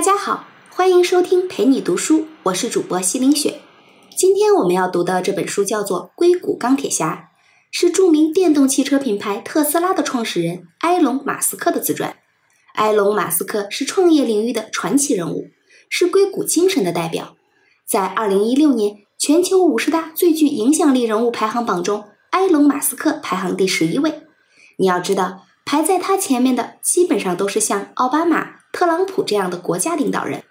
大家好，欢迎收听陪你读书，我是主播西林雪。今天我们要读的这本书叫做《硅谷钢铁侠》，是著名电动汽车品牌特斯拉的创始人埃隆·马斯克的自传。埃隆·马斯克是创业领域的传奇人物，是硅谷精神的代表。在2016年全球五十大最具影响力人物排行榜中，埃隆·马斯克排行第十一位。你要知道，排在他前面的基本上都是像奥巴马。特朗普这样的国家领导人，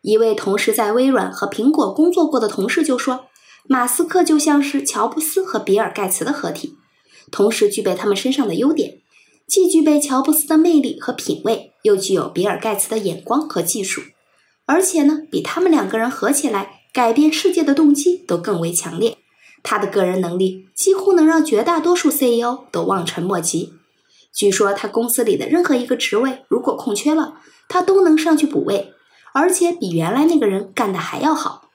一位同时在微软和苹果工作过的同事就说：“马斯克就像是乔布斯和比尔盖茨的合体，同时具备他们身上的优点，既具备乔布斯的魅力和品味，又具有比尔盖茨的眼光和技术，而且呢，比他们两个人合起来改变世界的动机都更为强烈。他的个人能力几乎能让绝大多数 CEO 都望尘莫及。据说他公司里的任何一个职位如果空缺了。”他都能上去补位，而且比原来那个人干的还要好。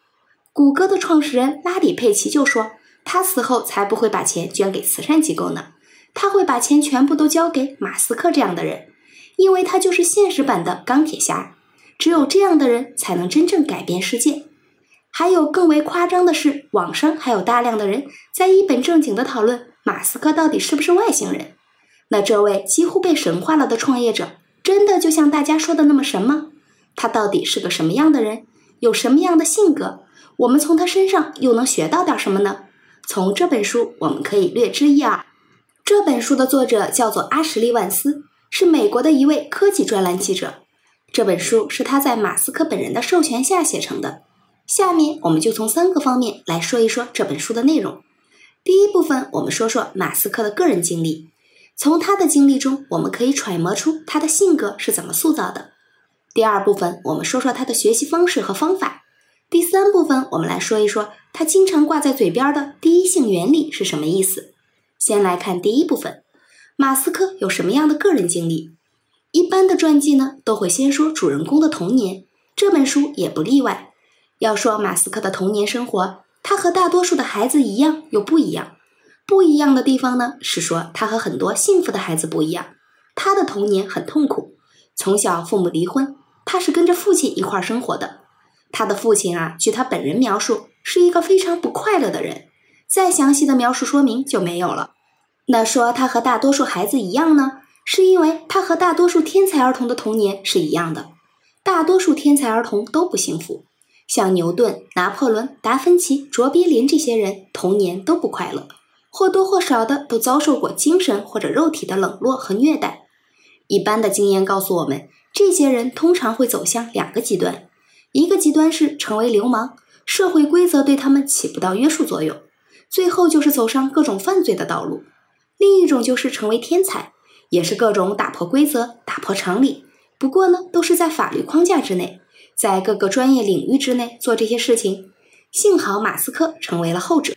谷歌的创始人拉里·佩奇就说：“他死后才不会把钱捐给慈善机构呢，他会把钱全部都交给马斯克这样的人，因为他就是现实版的钢铁侠。只有这样的人才能真正改变世界。”还有更为夸张的是，网上还有大量的人在一本正经的讨论马斯克到底是不是外星人。那这位几乎被神化了的创业者。真的就像大家说的那么神吗？他到底是个什么样的人？有什么样的性格？我们从他身上又能学到点什么呢？从这本书我们可以略知一二。这本书的作者叫做阿什利·万斯，是美国的一位科技专栏记者。这本书是他在马斯克本人的授权下写成的。下面我们就从三个方面来说一说这本书的内容。第一部分，我们说说马斯克的个人经历。从他的经历中，我们可以揣摩出他的性格是怎么塑造的。第二部分，我们说说他的学习方式和方法。第三部分，我们来说一说他经常挂在嘴边的第一性原理是什么意思。先来看第一部分，马斯克有什么样的个人经历？一般的传记呢，都会先说主人公的童年，这本书也不例外。要说马斯克的童年生活，他和大多数的孩子一样，又不一样。不一样的地方呢，是说他和很多幸福的孩子不一样。他的童年很痛苦，从小父母离婚，他是跟着父亲一块生活的。他的父亲啊，据他本人描述，是一个非常不快乐的人。再详细的描述说明就没有了。那说他和大多数孩子一样呢，是因为他和大多数天才儿童的童年是一样的。大多数天才儿童都不幸福，像牛顿、拿破仑、达芬奇、卓别林这些人，童年都不快乐。或多或少的都遭受过精神或者肉体的冷落和虐待。一般的经验告诉我们，这些人通常会走向两个极端：一个极端是成为流氓，社会规则对他们起不到约束作用，最后就是走上各种犯罪的道路；另一种就是成为天才，也是各种打破规则、打破常理。不过呢，都是在法律框架之内，在各个专业领域之内做这些事情。幸好马斯克成为了后者。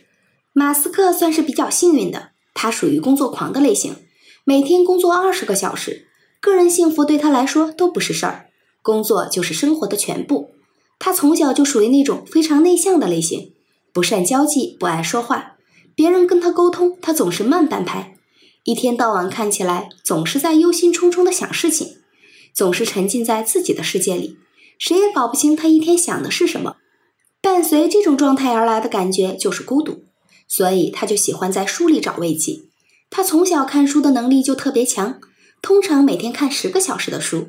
马斯克算是比较幸运的，他属于工作狂的类型，每天工作二十个小时，个人幸福对他来说都不是事儿，工作就是生活的全部。他从小就属于那种非常内向的类型，不善交际，不爱说话，别人跟他沟通，他总是慢半拍，一天到晚看起来总是在忧心忡忡的想事情，总是沉浸在自己的世界里，谁也搞不清他一天想的是什么。伴随这种状态而来的感觉就是孤独。所以他就喜欢在书里找慰藉。他从小看书的能力就特别强，通常每天看十个小时的书，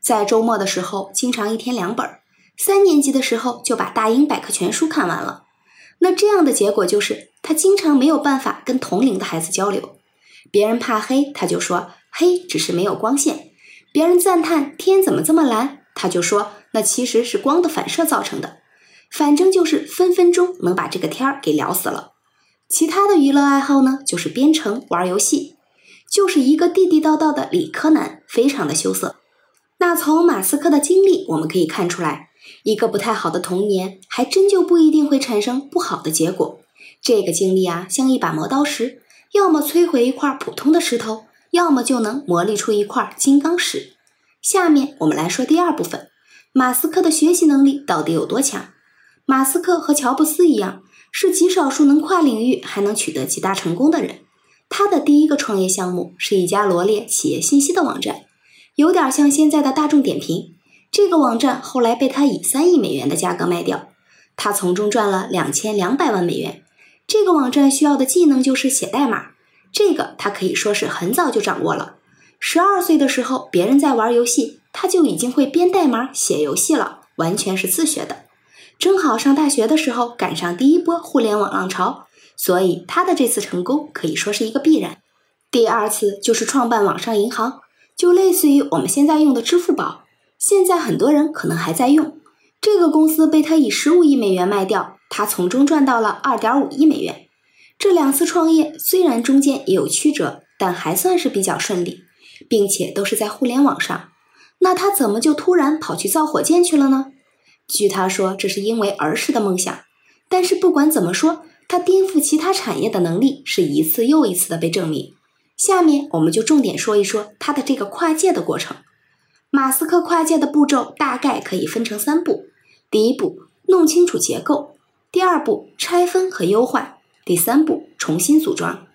在周末的时候经常一天两本。三年级的时候就把大英百科全书看完了。那这样的结果就是他经常没有办法跟同龄的孩子交流。别人怕黑，他就说黑只是没有光线；别人赞叹天怎么这么蓝，他就说那其实是光的反射造成的。反正就是分分钟能把这个天儿给聊死了。其他的娱乐爱好呢，就是编程、玩游戏，就是一个地地道道的理科男，非常的羞涩。那从马斯克的经历，我们可以看出来，一个不太好的童年，还真就不一定会产生不好的结果。这个经历啊，像一把磨刀石，要么摧毁一块普通的石头，要么就能磨砺出一块金刚石。下面我们来说第二部分，马斯克的学习能力到底有多强？马斯克和乔布斯一样。是极少数能跨领域还能取得极大成功的人。他的第一个创业项目是一家罗列企业信息的网站，有点像现在的大众点评。这个网站后来被他以三亿美元的价格卖掉，他从中赚了两千两百万美元。这个网站需要的技能就是写代码，这个他可以说是很早就掌握了。十二岁的时候，别人在玩游戏，他就已经会编代码写游戏了，完全是自学的。正好上大学的时候赶上第一波互联网浪潮，所以他的这次成功可以说是一个必然。第二次就是创办网上银行，就类似于我们现在用的支付宝，现在很多人可能还在用。这个公司被他以十五亿美元卖掉，他从中赚到了二点五亿美元。这两次创业虽然中间也有曲折，但还算是比较顺利。并且都是在互联网上，那他怎么就突然跑去造火箭去了呢？据他说，这是因为儿时的梦想。但是不管怎么说，他颠覆其他产业的能力是一次又一次的被证明。下面我们就重点说一说他的这个跨界的过程。马斯克跨界的步骤大概可以分成三步：第一步，弄清楚结构；第二步，拆分和优化；第三步，重新组装。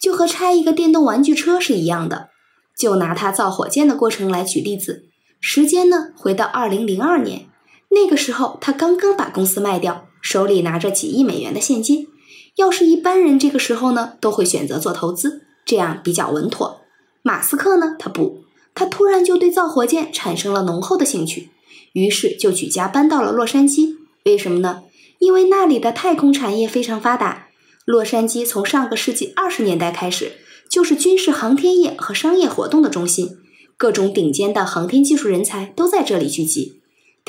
就和拆一个电动玩具车是一样的。就拿他造火箭的过程来举例子，时间呢回到二零零二年，那个时候他刚刚把公司卖掉，手里拿着几亿美元的现金。要是一般人这个时候呢，都会选择做投资，这样比较稳妥。马斯克呢，他不，他突然就对造火箭产生了浓厚的兴趣，于是就举家搬到了洛杉矶。为什么呢？因为那里的太空产业非常发达。洛杉矶从上个世纪二十年代开始。就是军事航天业和商业活动的中心，各种顶尖的航天技术人才都在这里聚集。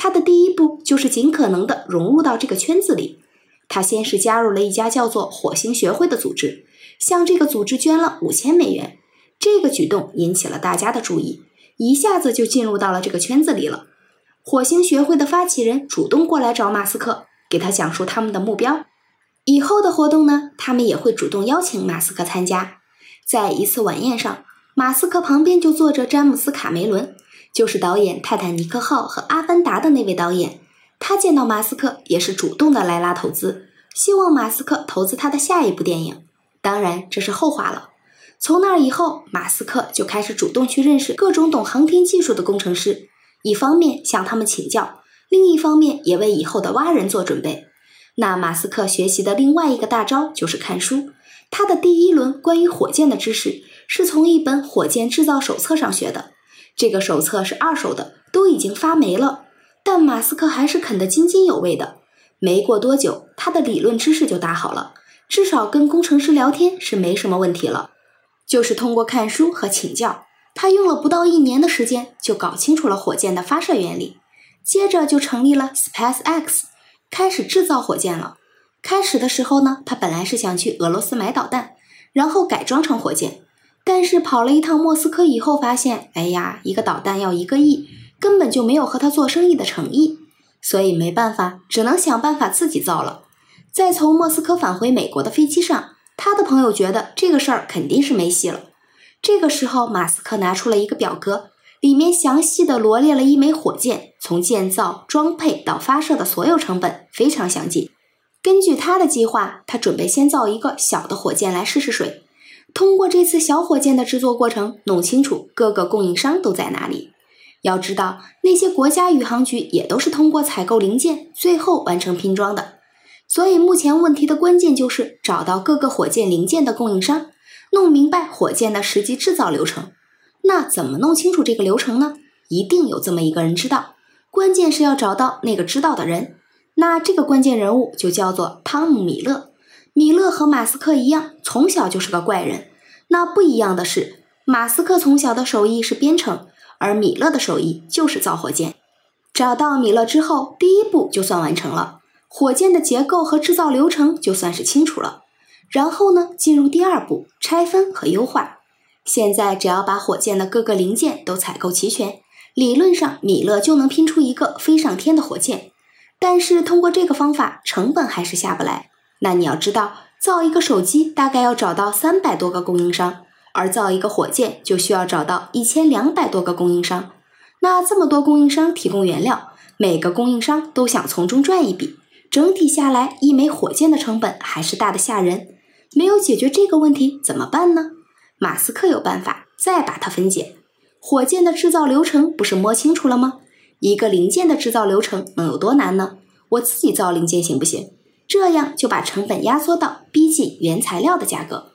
他的第一步就是尽可能的融入到这个圈子里。他先是加入了一家叫做火星学会的组织，向这个组织捐了五千美元。这个举动引起了大家的注意，一下子就进入到了这个圈子里了。火星学会的发起人主动过来找马斯克，给他讲述他们的目标。以后的活动呢，他们也会主动邀请马斯克参加。在一次晚宴上，马斯克旁边就坐着詹姆斯·卡梅伦，就是导演《泰坦尼克号》和《阿凡达》的那位导演。他见到马斯克也是主动的来拉投资，希望马斯克投资他的下一部电影。当然，这是后话了。从那以后，马斯克就开始主动去认识各种懂航天技术的工程师，一方面向他们请教，另一方面也为以后的挖人做准备。那马斯克学习的另外一个大招就是看书。他的第一轮关于火箭的知识是从一本火箭制造手册上学的，这个手册是二手的，都已经发霉了，但马斯克还是啃得津津有味的。没过多久，他的理论知识就打好了，至少跟工程师聊天是没什么问题了。就是通过看书和请教，他用了不到一年的时间就搞清楚了火箭的发射原理，接着就成立了 SpaceX，开始制造火箭了。开始的时候呢，他本来是想去俄罗斯买导弹，然后改装成火箭。但是跑了一趟莫斯科以后，发现，哎呀，一个导弹要一个亿，根本就没有和他做生意的诚意。所以没办法，只能想办法自己造了。在从莫斯科返回美国的飞机上，他的朋友觉得这个事儿肯定是没戏了。这个时候，马斯克拿出了一个表格，里面详细的罗列了一枚火箭从建造、装配到发射的所有成本，非常详尽。根据他的计划，他准备先造一个小的火箭来试试水。通过这次小火箭的制作过程，弄清楚各个供应商都在哪里。要知道，那些国家宇航局也都是通过采购零件，最后完成拼装的。所以，目前问题的关键就是找到各个火箭零件的供应商，弄明白火箭的实际制造流程。那怎么弄清楚这个流程呢？一定有这么一个人知道，关键是要找到那个知道的人。那这个关键人物就叫做汤姆·米勒。米勒和马斯克一样，从小就是个怪人。那不一样的是，马斯克从小的手艺是编程，而米勒的手艺就是造火箭。找到米勒之后，第一步就算完成了，火箭的结构和制造流程就算是清楚了。然后呢，进入第二步，拆分和优化。现在只要把火箭的各个零件都采购齐全，理论上米勒就能拼出一个飞上天的火箭。但是通过这个方法，成本还是下不来。那你要知道，造一个手机大概要找到三百多个供应商，而造一个火箭就需要找到一千两百多个供应商。那这么多供应商提供原料，每个供应商都想从中赚一笔，整体下来，一枚火箭的成本还是大的吓人。没有解决这个问题怎么办呢？马斯克有办法，再把它分解。火箭的制造流程不是摸清楚了吗？一个零件的制造流程能有多难呢？我自己造零件行不行？这样就把成本压缩到逼近原材料的价格。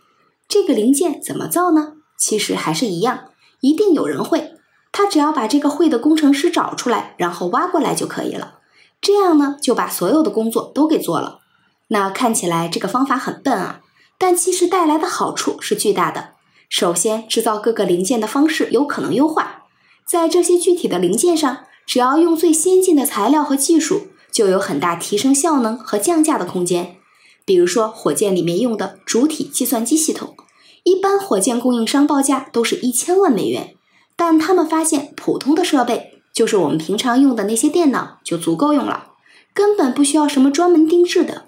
这个零件怎么造呢？其实还是一样，一定有人会。他只要把这个会的工程师找出来，然后挖过来就可以了。这样呢，就把所有的工作都给做了。那看起来这个方法很笨啊，但其实带来的好处是巨大的。首先，制造各个零件的方式有可能优化，在这些具体的零件上，只要用最先进的材料和技术，就有很大提升效能和降价的空间。比如说，火箭里面用的主体计算机系统，一般火箭供应商报价都是一千万美元，但他们发现普通的设备，就是我们平常用的那些电脑就足够用了，根本不需要什么专门定制的。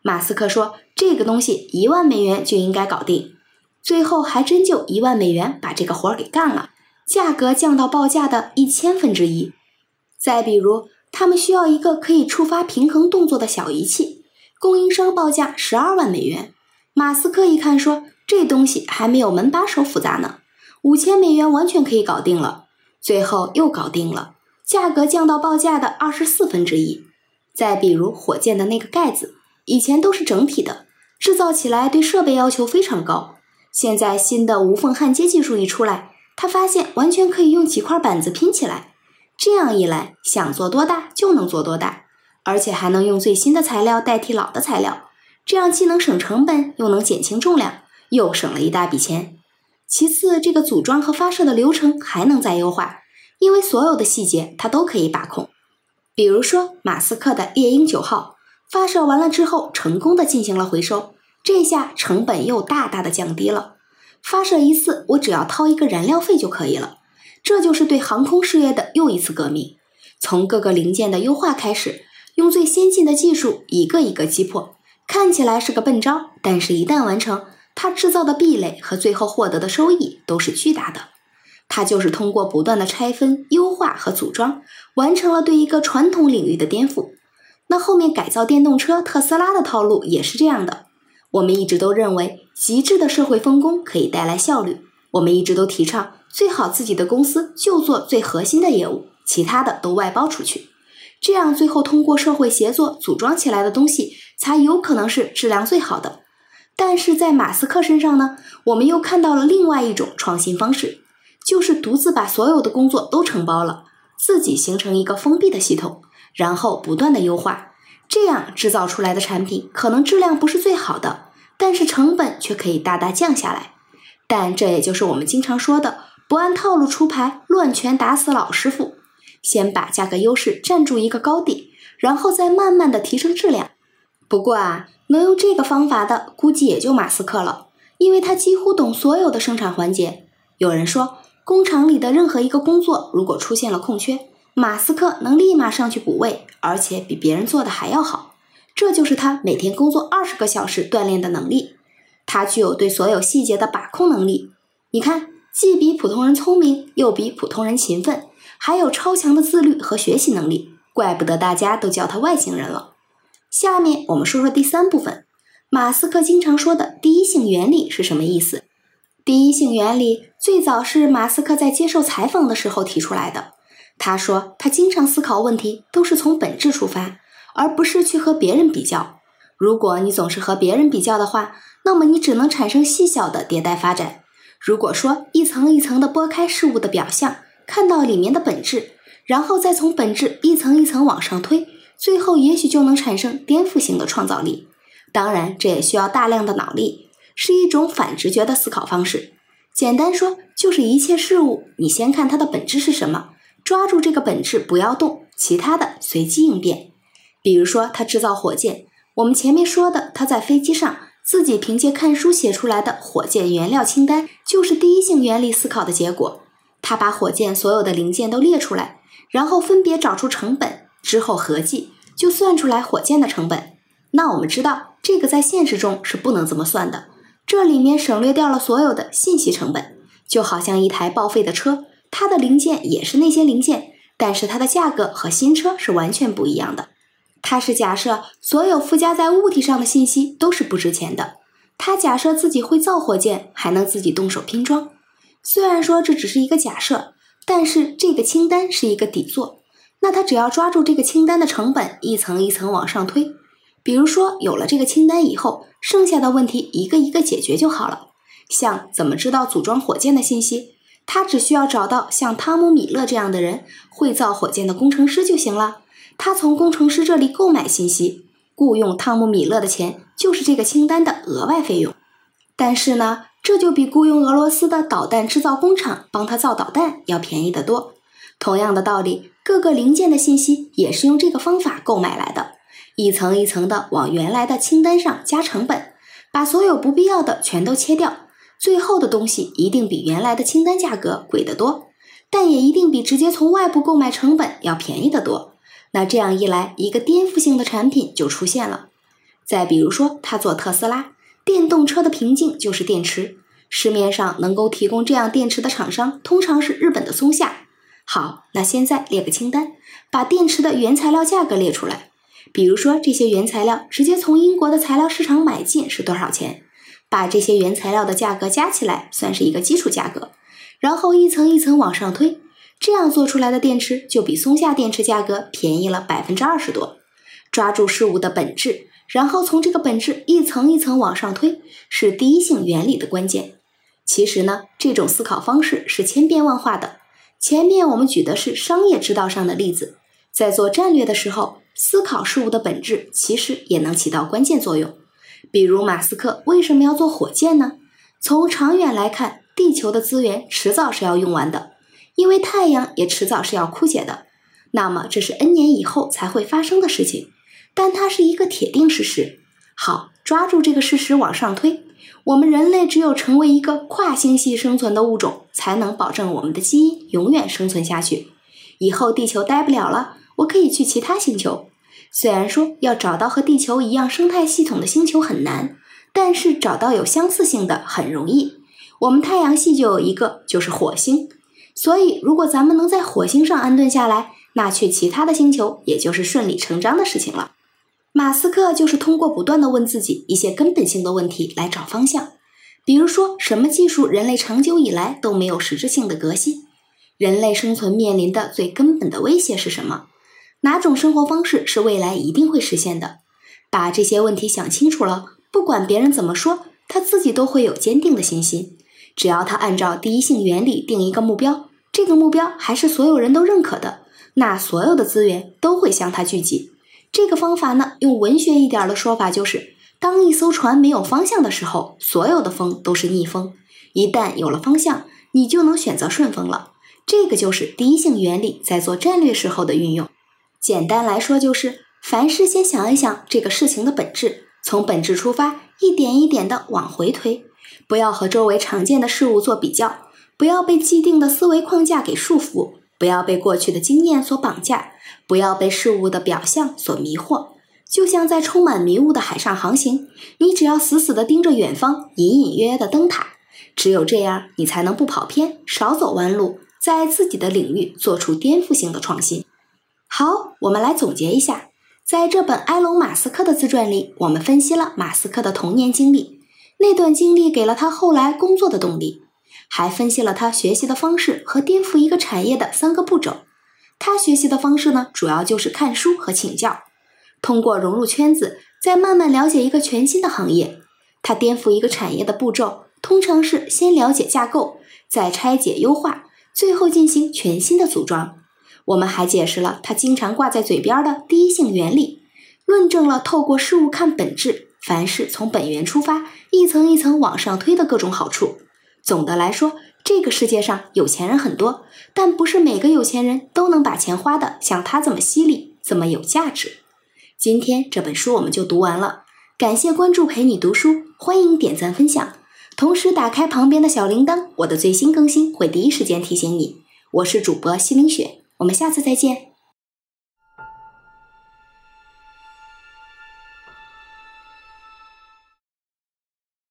马斯克说：“这个东西一万美元就应该搞定。”最后还真就一万美元把这个活儿给干了，价格降到报价的一千分之一。再比如，他们需要一个可以触发平衡动作的小仪器，供应商报价十二万美元。马斯克一看说：“这东西还没有门把手复杂呢，五千美元完全可以搞定了。”最后又搞定了，价格降到报价的二十四分之一。再比如火箭的那个盖子。以前都是整体的，制造起来对设备要求非常高。现在新的无缝焊接技术一出来，他发现完全可以用几块板子拼起来。这样一来，想做多大就能做多大，而且还能用最新的材料代替老的材料。这样既能省成本，又能减轻重量，又省了一大笔钱。其次，这个组装和发射的流程还能再优化，因为所有的细节它都可以把控。比如说，马斯克的猎鹰九号。发射完了之后，成功的进行了回收，这下成本又大大的降低了。发射一次，我只要掏一个燃料费就可以了。这就是对航空事业的又一次革命。从各个零件的优化开始，用最先进的技术一个一个击破。看起来是个笨招，但是一旦完成，它制造的壁垒和最后获得的收益都是巨大的。它就是通过不断的拆分、优化和组装，完成了对一个传统领域的颠覆。那后面改造电动车，特斯拉的套路也是这样的。我们一直都认为，极致的社会分工可以带来效率。我们一直都提倡，最好自己的公司就做最核心的业务，其他的都外包出去。这样最后通过社会协作组装起来的东西，才有可能是质量最好的。但是在马斯克身上呢，我们又看到了另外一种创新方式，就是独自把所有的工作都承包了，自己形成一个封闭的系统。然后不断的优化，这样制造出来的产品可能质量不是最好的，但是成本却可以大大降下来。但这也就是我们经常说的“不按套路出牌，乱拳打死老师傅”。先把价格优势占住一个高地，然后再慢慢的提升质量。不过啊，能用这个方法的估计也就马斯克了，因为他几乎懂所有的生产环节。有人说，工厂里的任何一个工作如果出现了空缺。马斯克能立马上去补位，而且比别人做的还要好，这就是他每天工作二十个小时锻炼的能力。他具有对所有细节的把控能力。你看，既比普通人聪明，又比普通人勤奋，还有超强的自律和学习能力，怪不得大家都叫他外星人了。下面我们说说第三部分，马斯克经常说的第一性原理是什么意思？第一性原理最早是马斯克在接受采访的时候提出来的。他说，他经常思考问题都是从本质出发，而不是去和别人比较。如果你总是和别人比较的话，那么你只能产生细小的迭代发展。如果说一层一层的剥开事物的表象，看到里面的本质，然后再从本质一层一层往上推，最后也许就能产生颠覆性的创造力。当然，这也需要大量的脑力，是一种反直觉的思考方式。简单说，就是一切事物，你先看它的本质是什么。抓住这个本质，不要动，其他的随机应变。比如说，他制造火箭，我们前面说的，他在飞机上自己凭借看书写出来的火箭原料清单，就是第一性原理思考的结果。他把火箭所有的零件都列出来，然后分别找出成本，之后合计，就算出来火箭的成本。那我们知道，这个在现实中是不能这么算的，这里面省略掉了所有的信息成本，就好像一台报废的车。它的零件也是那些零件，但是它的价格和新车是完全不一样的。它是假设所有附加在物体上的信息都是不值钱的。他假设自己会造火箭，还能自己动手拼装。虽然说这只是一个假设，但是这个清单是一个底座。那他只要抓住这个清单的成本，一层一层往上推。比如说，有了这个清单以后，剩下的问题一个一个解决就好了。像怎么知道组装火箭的信息，他只需要找到像汤姆·米勒这样的人，会造火箭的工程师就行了。他从工程师这里购买信息，雇佣汤姆·米勒的钱就是这个清单的额外费用。但是呢，这就比雇佣俄罗斯的导弹制造工厂帮他造导弹要便宜得多。同样的道理，各个零件的信息也是用这个方法购买来的。一层一层的往原来的清单上加成本，把所有不必要的全都切掉，最后的东西一定比原来的清单价格贵得多，但也一定比直接从外部购买成本要便宜得多。那这样一来，一个颠覆性的产品就出现了。再比如说，他做特斯拉电动车的瓶颈就是电池，市面上能够提供这样电池的厂商通常是日本的松下。好，那现在列个清单，把电池的原材料价格列出来。比如说，这些原材料直接从英国的材料市场买进是多少钱？把这些原材料的价格加起来，算是一个基础价格，然后一层一层往上推，这样做出来的电池就比松下电池价格便宜了百分之二十多。抓住事物的本质，然后从这个本质一层一层往上推，是第一性原理的关键。其实呢，这种思考方式是千变万化的。前面我们举的是商业之道上的例子，在做战略的时候。思考事物的本质，其实也能起到关键作用。比如马斯克为什么要做火箭呢？从长远来看，地球的资源迟早是要用完的，因为太阳也迟早是要枯竭的。那么这是 N 年以后才会发生的事情，但它是一个铁定事实。好，抓住这个事实往上推，我们人类只有成为一个跨星系生存的物种，才能保证我们的基因永远生存下去。以后地球待不了了。我可以去其他星球，虽然说要找到和地球一样生态系统的星球很难，但是找到有相似性的很容易。我们太阳系就有一个，就是火星。所以，如果咱们能在火星上安顿下来，那去其他的星球也就是顺理成章的事情了。马斯克就是通过不断的问自己一些根本性的问题来找方向，比如说，什么技术人类长久以来都没有实质性的革新？人类生存面临的最根本的威胁是什么？哪种生活方式是未来一定会实现的？把这些问题想清楚了，不管别人怎么说，他自己都会有坚定的信心。只要他按照第一性原理定一个目标，这个目标还是所有人都认可的，那所有的资源都会向他聚集。这个方法呢，用文学一点的说法就是：当一艘船没有方向的时候，所有的风都是逆风；一旦有了方向，你就能选择顺风了。这个就是第一性原理在做战略时候的运用。简单来说，就是凡事先想一想这个事情的本质，从本质出发，一点一点的往回推，不要和周围常见的事物做比较，不要被既定的思维框架给束缚，不要被过去的经验所绑架，不要被事物的表象所迷惑。就像在充满迷雾的海上航行，你只要死死地盯着远方隐隐约约的灯塔，只有这样，你才能不跑偏，少走弯路，在自己的领域做出颠覆性的创新。好，我们来总结一下，在这本埃隆·马斯克的自传里，我们分析了马斯克的童年经历，那段经历给了他后来工作的动力，还分析了他学习的方式和颠覆一个产业的三个步骤。他学习的方式呢，主要就是看书和请教，通过融入圈子，再慢慢了解一个全新的行业。他颠覆一个产业的步骤，通常是先了解架构，再拆解优化，最后进行全新的组装。我们还解释了他经常挂在嘴边的第一性原理，论证了透过事物看本质，凡事从本源出发，一层一层往上推的各种好处。总的来说，这个世界上有钱人很多，但不是每个有钱人都能把钱花的像他这么犀利，这么有价值。今天这本书我们就读完了，感谢关注陪你读书，欢迎点赞分享，同时打开旁边的小铃铛，我的最新更新会第一时间提醒你。我是主播西林雪。我们下次再见。